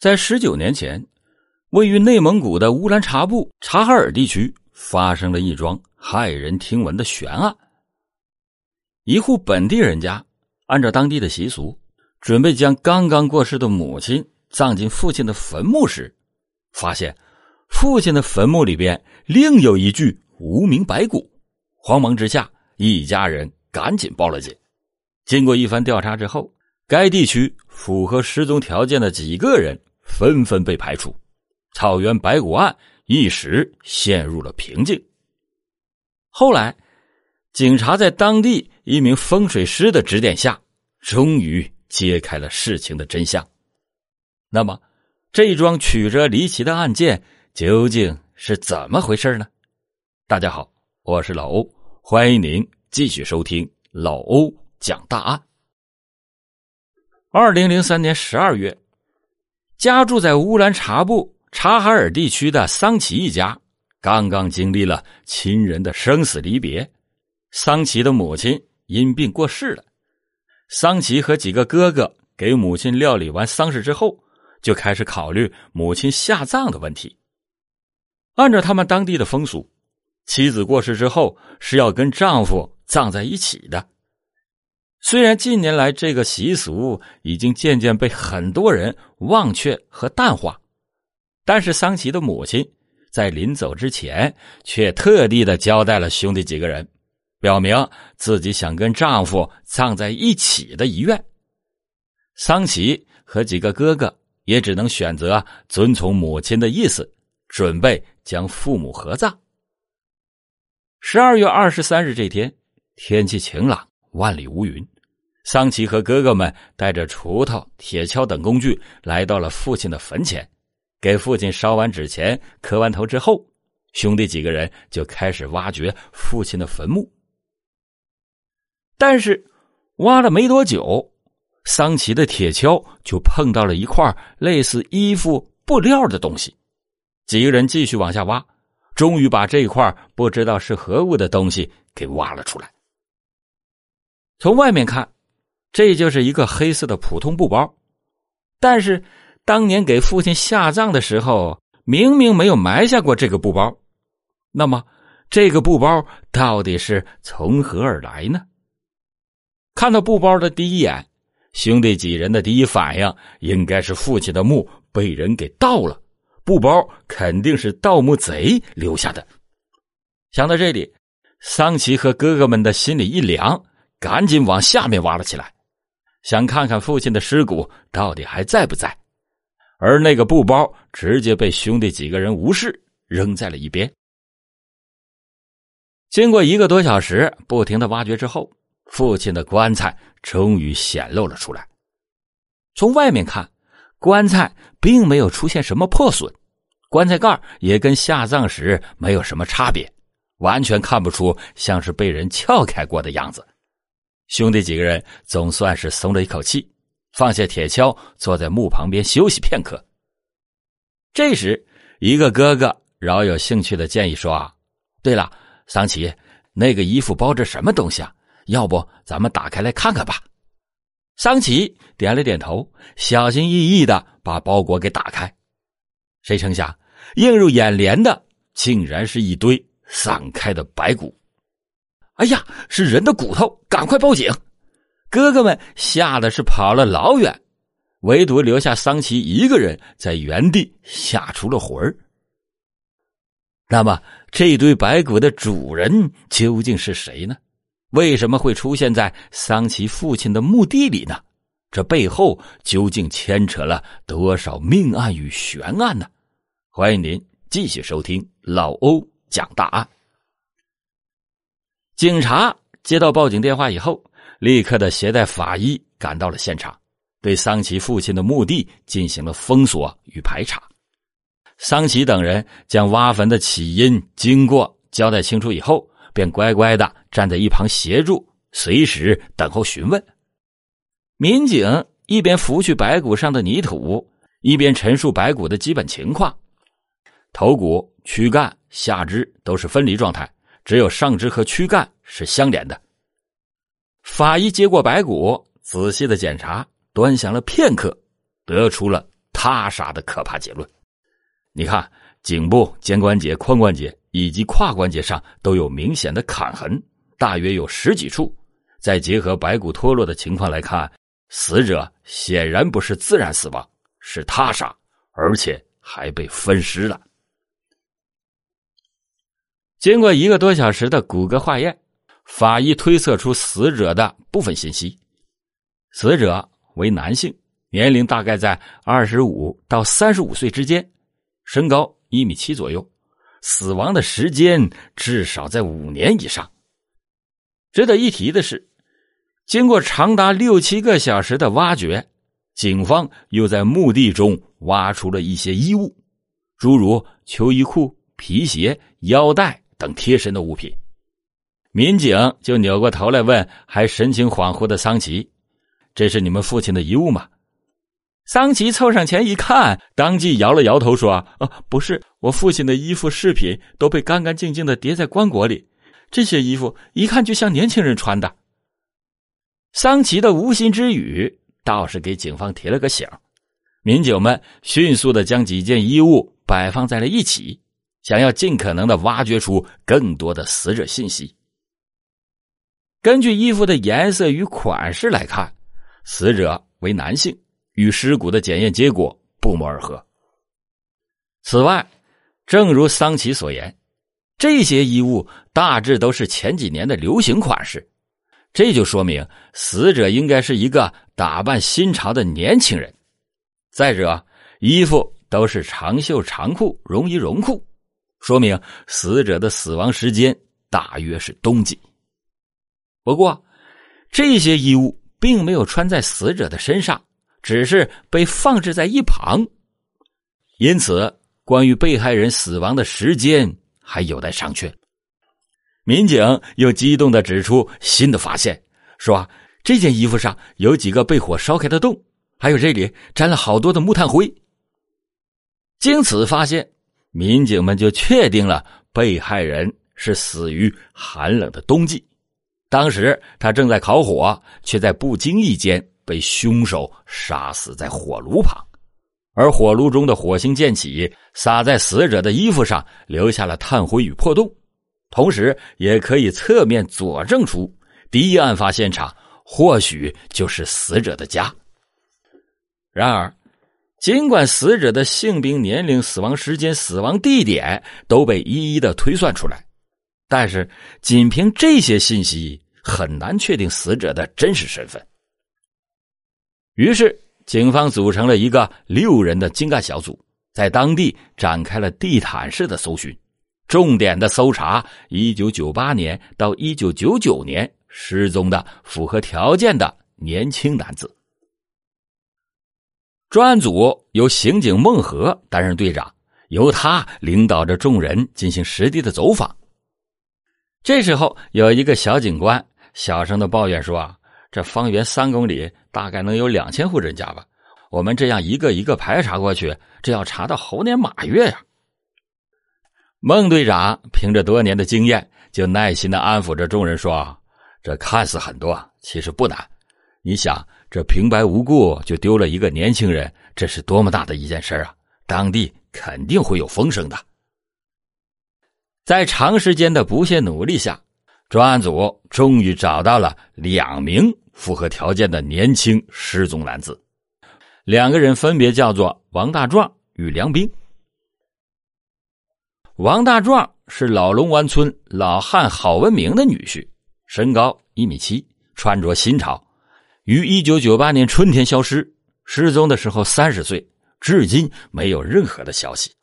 在十九年前，位于内蒙古的乌兰察布察哈尔地区发生了一桩骇人听闻的悬案。一户本地人家按照当地的习俗，准备将刚刚过世的母亲葬进父亲的坟墓时，发现父亲的坟墓里边另有一具无名白骨。慌忙之下，一家人赶紧报了警。经过一番调查之后，该地区符合失踪条件的几个人。纷纷被排除，草原白骨案一时陷入了平静。后来，警察在当地一名风水师的指点下，终于揭开了事情的真相。那么，这桩曲折离奇的案件究竟是怎么回事呢？大家好，我是老欧，欢迎您继续收听老欧讲大案。二零零三年十二月。家住在乌兰察布察哈尔地区的桑奇一家，刚刚经历了亲人的生死离别。桑奇的母亲因病过世了，桑奇和几个哥哥给母亲料理完丧事之后，就开始考虑母亲下葬的问题。按照他们当地的风俗，妻子过世之后是要跟丈夫葬在一起的。虽然近年来这个习俗已经渐渐被很多人忘却和淡化，但是桑奇的母亲在临走之前却特地的交代了兄弟几个人，表明自己想跟丈夫葬在一起的遗愿。桑奇和几个哥哥也只能选择遵从母亲的意思，准备将父母合葬。十二月二十三日这天，天气晴朗。万里无云，桑奇和哥哥们带着锄头、铁锹等工具来到了父亲的坟前，给父亲烧完纸钱、磕完头之后，兄弟几个人就开始挖掘父亲的坟墓。但是，挖了没多久，桑奇的铁锹就碰到了一块类似衣服布料的东西，几个人继续往下挖，终于把这块不知道是何物的东西给挖了出来。从外面看，这就是一个黑色的普通布包，但是当年给父亲下葬的时候，明明没有埋下过这个布包。那么，这个布包到底是从何而来呢？看到布包的第一眼，兄弟几人的第一反应应该是父亲的墓被人给盗了，布包肯定是盗墓贼留下的。想到这里，桑奇和哥哥们的心里一凉。赶紧往下面挖了起来，想看看父亲的尸骨到底还在不在。而那个布包直接被兄弟几个人无视，扔在了一边。经过一个多小时不停的挖掘之后，父亲的棺材终于显露了出来。从外面看，棺材并没有出现什么破损，棺材盖也跟下葬时没有什么差别，完全看不出像是被人撬开过的样子。兄弟几个人总算是松了一口气，放下铁锹，坐在墓旁边休息片刻。这时，一个哥哥饶有兴趣的建议说：“啊，对了，桑奇，那个衣服包着什么东西啊？要不咱们打开来看看吧？”桑奇点了点头，小心翼翼的把包裹给打开。谁成想，映入眼帘的竟然是一堆散开的白骨。哎呀，是人的骨头！赶快报警！哥哥们吓得是跑了老远，唯独留下桑奇一个人在原地吓出了魂儿。那么，这堆白骨的主人究竟是谁呢？为什么会出现在桑奇父亲的墓地里呢？这背后究竟牵扯了多少命案与悬案呢？欢迎您继续收听老欧讲大案。警察接到报警电话以后，立刻的携带法医赶到了现场，对桑奇父亲的墓地进行了封锁与排查。桑奇等人将挖坟的起因、经过交代清楚以后，便乖乖的站在一旁协助，随时等候询问。民警一边拂去白骨上的泥土，一边陈述白骨的基本情况：头骨、躯干、下肢都是分离状态。只有上肢和躯干是相连的。法医接过白骨，仔细的检查，端详了片刻，得出了他杀的可怕结论。你看，颈部、肩关节、髋关节以及胯关节上都有明显的砍痕，大约有十几处。再结合白骨脱落的情况来看，死者显然不是自然死亡，是他杀，而且还被分尸了。经过一个多小时的骨骼化验，法医推测出死者的部分信息：死者为男性，年龄大概在二十五到三十五岁之间，身高一米七左右，死亡的时间至少在五年以上。值得一提的是，经过长达六七个小时的挖掘，警方又在墓地中挖出了一些衣物，诸如秋衣裤、皮鞋、腰带。等贴身的物品，民警就扭过头来问还神情恍惚的桑奇：“这是你们父亲的遗物吗？”桑奇凑上前一看，当即摇了摇头说：“啊，不是，我父亲的衣服饰品都被干干净净的叠在棺椁里，这些衣服一看就像年轻人穿的。”桑奇的无心之语倒是给警方提了个醒，民警们迅速的将几件衣物摆放在了一起。想要尽可能的挖掘出更多的死者信息。根据衣服的颜色与款式来看，死者为男性，与尸骨的检验结果不谋而合。此外，正如桑奇所言，这些衣物大致都是前几年的流行款式，这就说明死者应该是一个打扮新潮的年轻人。再者，衣服都是长袖长裤、绒衣绒裤。说明死者的死亡时间大约是冬季。不过，这些衣物并没有穿在死者的身上，只是被放置在一旁。因此，关于被害人死亡的时间还有待商榷。民警又激动的指出新的发现，说这件衣服上有几个被火烧开的洞，还有这里沾了好多的木炭灰。经此发现。民警们就确定了被害人是死于寒冷的冬季，当时他正在烤火，却在不经意间被凶手杀死在火炉旁，而火炉中的火星溅起，洒在死者的衣服上，留下了炭灰与破洞，同时也可以侧面佐证出第一案发现场或许就是死者的家。然而。尽管死者的性别、年龄、死亡时间、死亡地点都被一一的推算出来，但是仅凭这些信息很难确定死者的真实身份。于是，警方组成了一个六人的精干小组，在当地展开了地毯式的搜寻，重点的搜查一九九八年到一九九九年失踪的符合条件的年轻男子。专案组由刑警孟和担任队长，由他领导着众人进行实地的走访。这时候，有一个小警官小声的抱怨说：“啊，这方圆三公里大概能有两千户人家吧？我们这样一个一个排查过去，这要查到猴年马月呀。”孟队长凭着多年的经验，就耐心的安抚着众人说：“这看似很多，其实不难。你想。”这平白无故就丢了一个年轻人，这是多么大的一件事啊！当地肯定会有风声的。在长时间的不懈努力下，专案组终于找到了两名符合条件的年轻失踪男子，两个人分别叫做王大壮与梁兵。王大壮是老龙湾村老汉郝文明的女婿，身高一米七，穿着新潮。于一九九八年春天消失，失踪的时候三十岁，至今没有任何的消息。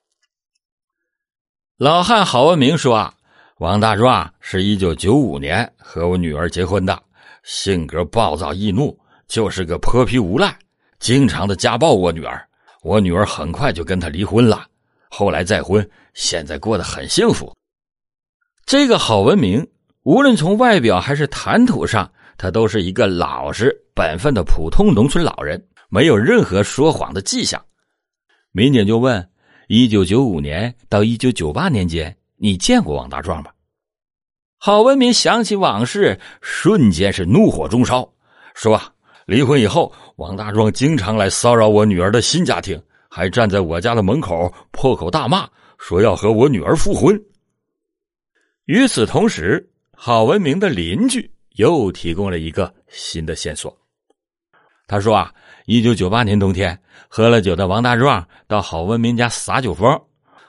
老汉郝文明说：“啊，王大壮是一九九五年和我女儿结婚的，性格暴躁易怒，就是个泼皮无赖，经常的家暴我女儿。我女儿很快就跟他离婚了，后来再婚，现在过得很幸福。这个郝文明，无论从外表还是谈吐上。”他都是一个老实本分的普通农村老人，没有任何说谎的迹象。民警就问：“一九九五年到一九九八年间，你见过王大壮吗？”郝文明想起往事，瞬间是怒火中烧，说：“离婚以后，王大壮经常来骚扰我女儿的新家庭，还站在我家的门口破口大骂，说要和我女儿复婚。与此同时，郝文明的邻居又提供了一个新的线索。他说啊，一九九八年冬天，喝了酒的王大壮到郝文明家撒酒疯。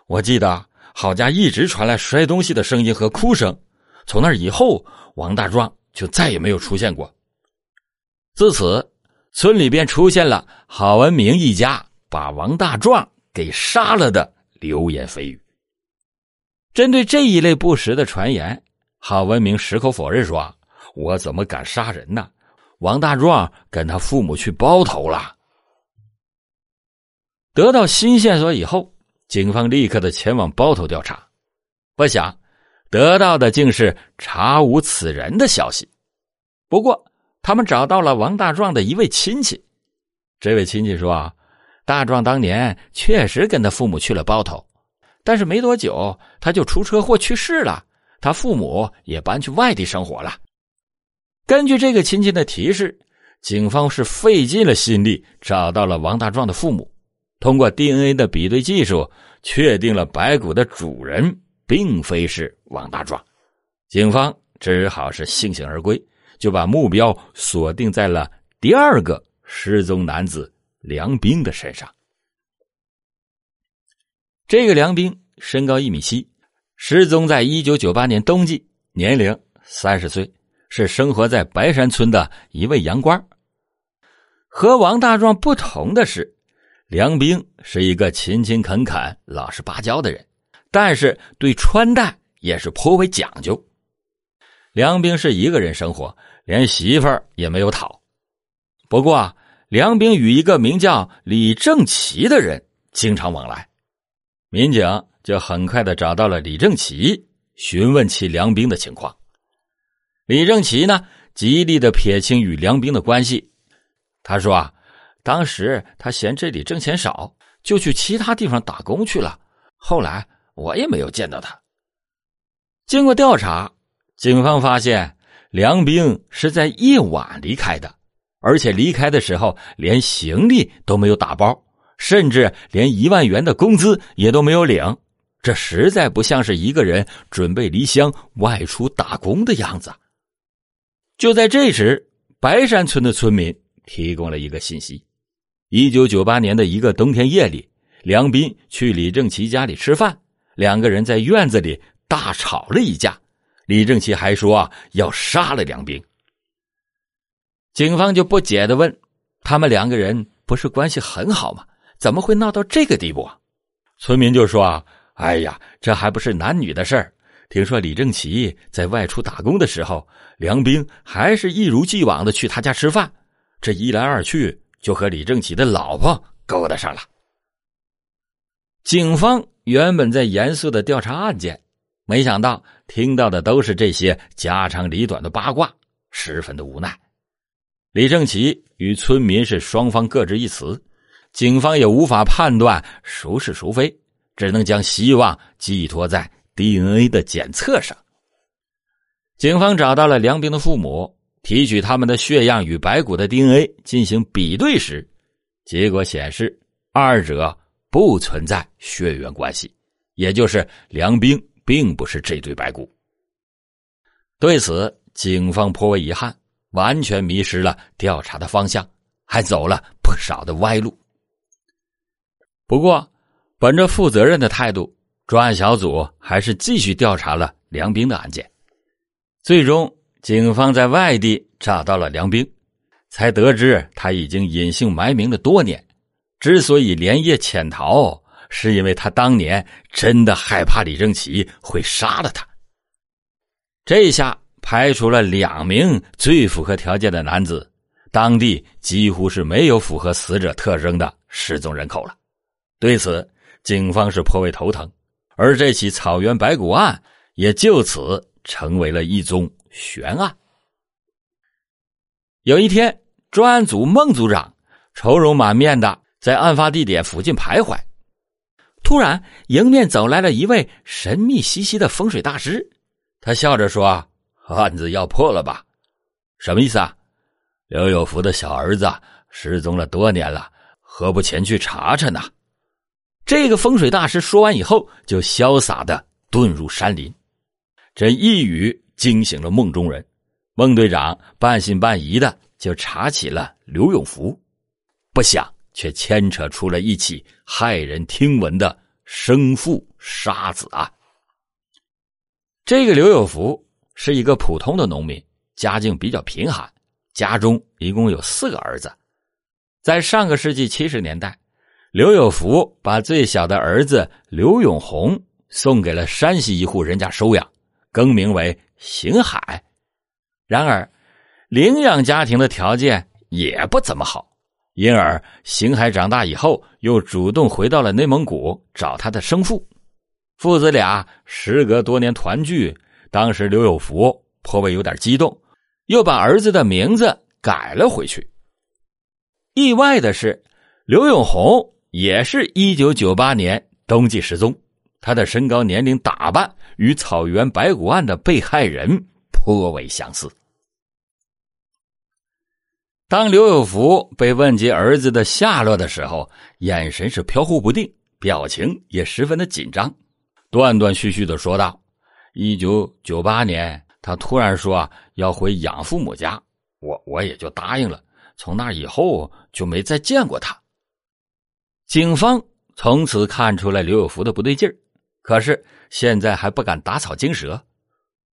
我记得郝家一直传来摔东西的声音和哭声。从那以后，王大壮就再也没有出现过。自此，村里便出现了郝文明一家把王大壮给杀了的流言蜚语。针对这一类不实的传言，郝文明矢口否认说：“我怎么敢杀人呢？王大壮跟他父母去包头了。”得到新线索以后，警方立刻的前往包头调查，不想得到的竟是查无此人的消息。不过，他们找到了王大壮的一位亲戚，这位亲戚说：“大壮当年确实跟他父母去了包头。”但是没多久，他就出车祸去世了，他父母也搬去外地生活了。根据这个亲戚的提示，警方是费尽了心力找到了王大壮的父母，通过 DNA 的比对技术，确定了白骨的主人并非是王大壮。警方只好是悻悻而归，就把目标锁定在了第二个失踪男子梁兵的身上。这个梁兵身高一米七，失踪在一九九八年冬季，年龄三十岁，是生活在白山村的一位洋官。和王大壮不同的是，梁兵是一个勤勤恳恳、老实巴交的人，但是对穿戴也是颇为讲究。梁兵是一个人生活，连媳妇儿也没有讨。不过啊，梁兵与一个名叫李正奇的人经常往来。民警就很快的找到了李正奇，询问其梁兵的情况。李正奇呢，极力的撇清与梁兵的关系。他说啊，当时他嫌这里挣钱少，就去其他地方打工去了。后来我也没有见到他。经过调查，警方发现梁兵是在夜晚离开的，而且离开的时候连行李都没有打包。甚至连一万元的工资也都没有领，这实在不像是一个人准备离乡外出打工的样子。就在这时，白山村的村民提供了一个信息：一九九八年的一个冬天夜里，梁斌去李正奇家里吃饭，两个人在院子里大吵了一架。李正奇还说啊要杀了梁斌。警方就不解的问：“他们两个人不是关系很好吗？”怎么会闹到这个地步啊？村民就说：“啊，哎呀，这还不是男女的事儿。听说李正奇在外出打工的时候，梁兵还是一如既往的去他家吃饭。这一来二去，就和李正奇的老婆勾搭上了。”警方原本在严肃的调查案件，没想到听到的都是这些家长里短的八卦，十分的无奈。李正奇与村民是双方各执一词。警方也无法判断孰是孰非，只能将希望寄托在 DNA 的检测上。警方找到了梁兵的父母，提取他们的血样与白骨的 DNA 进行比对时，结果显示二者不存在血缘关系，也就是梁兵并不是这对白骨。对此，警方颇为遗憾，完全迷失了调查的方向，还走了不少的歪路。不过，本着负责任的态度，专案小组还是继续调查了梁兵的案件。最终，警方在外地找到了梁兵，才得知他已经隐姓埋名了多年。之所以连夜潜逃，是因为他当年真的害怕李正奇会杀了他。这下排除了两名最符合条件的男子，当地几乎是没有符合死者特征的失踪人口了。对此，警方是颇为头疼，而这起草原白骨案也就此成为了一宗悬案。有一天，专案组孟组长愁容满面的在案发地点附近徘徊，突然迎面走来了一位神秘兮兮的风水大师，他笑着说：“案子要破了吧？什么意思啊？刘有福的小儿子失踪了多年了，何不前去查查呢？”这个风水大师说完以后，就潇洒的遁入山林。这一语惊醒了梦中人，孟队长半信半疑的就查起了刘永福，不想却牵扯出了一起骇人听闻的生父杀子案。这个刘有福是一个普通的农民，家境比较贫寒，家中一共有四个儿子。在上个世纪七十年代，刘有福把最小的儿子刘永红送给了山西一户人家收养，更名为邢海。然而，领养家庭的条件也不怎么好，因而邢海长大以后又主动回到了内蒙古找他的生父。父子俩时隔多年团聚，当时刘有福颇为有点激动，又把儿子的名字改了回去。意外的是，刘永红也是一九九八年冬季失踪，他的身高、年龄、打扮与草原白骨案的被害人颇为相似。当刘有福被问及儿子的下落的时候，眼神是飘忽不定，表情也十分的紧张。断断续续的说道：“一九九八年，他突然说要回养父母家，我我也就答应了。从那以后就没再见过他。”警方从此看出了刘有福的不对劲儿，可是现在还不敢打草惊蛇。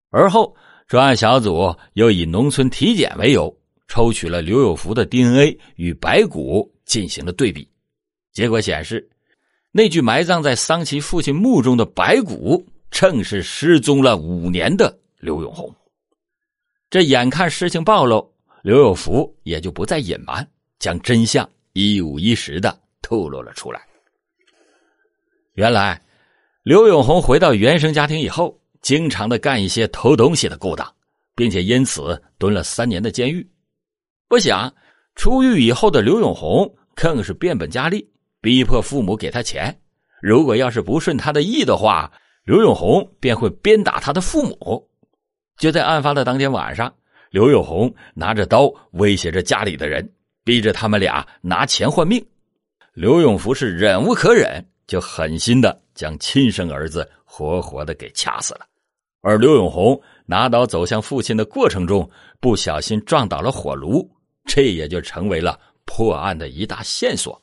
而后，专案小组又以农村体检为由，抽取了刘有福的 DNA 与白骨进行了对比，结果显示。那具埋葬在桑奇父亲墓中的白骨，正是失踪了五年的刘永红。这眼看事情暴露，刘有福也就不再隐瞒，将真相一五一十的透露了出来。原来，刘永红回到原生家庭以后，经常的干一些偷东西的勾当，并且因此蹲了三年的监狱。不想出狱以后的刘永红更是变本加厉。逼迫父母给他钱，如果要是不顺他的意的话，刘永红便会鞭打他的父母。就在案发的当天晚上，刘永红拿着刀威胁着家里的人，逼着他们俩拿钱换命。刘永福是忍无可忍，就狠心的将亲生儿子活活的给掐死了。而刘永红拿刀走向父亲的过程中，不小心撞倒了火炉，这也就成为了破案的一大线索。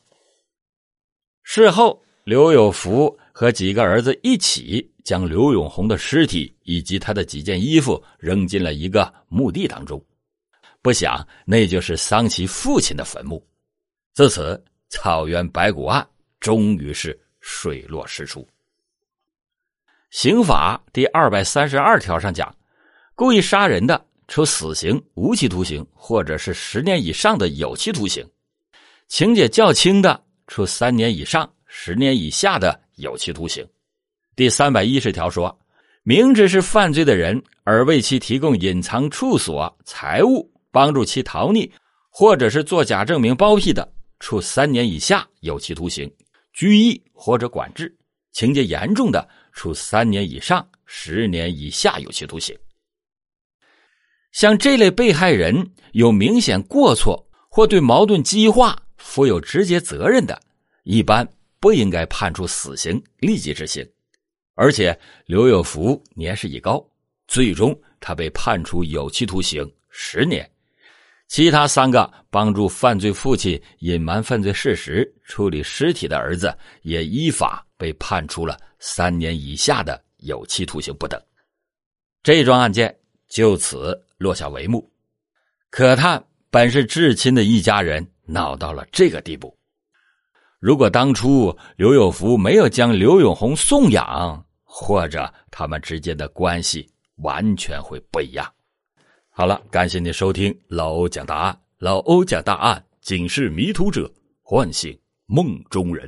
事后，刘有福和几个儿子一起将刘永红的尸体以及他的几件衣服扔进了一个墓地当中，不想那就是桑琪父亲的坟墓。自此，草原白骨案终于是水落石出。刑法第二百三十二条上讲，故意杀人的，处死刑、无期徒刑，或者是十年以上的有期徒刑；情节较轻的。处三年以上十年以下的有期徒刑。第三百一十条说，明知是犯罪的人而为其提供隐藏处所、财物，帮助其逃匿，或者是作假证明包庇的，处三年以下有期徒刑、拘役或者管制；情节严重的，处三年以上十年以下有期徒刑。像这类被害人有明显过错或对矛盾激化。负有直接责任的，一般不应该判处死刑立即执行。而且刘有福年事已高，最终他被判处有期徒刑十年。其他三个帮助犯罪父亲隐瞒犯罪事实、处理尸体的儿子，也依法被判处了三年以下的有期徒刑不等。这桩案件就此落下帷幕。可叹本是至亲的一家人。闹到了这个地步，如果当初刘有福没有将刘永红送养，或者他们之间的关系完全会不一样。好了，感谢您收听老欧讲大案，老欧讲大案，警示迷途者，唤醒梦中人。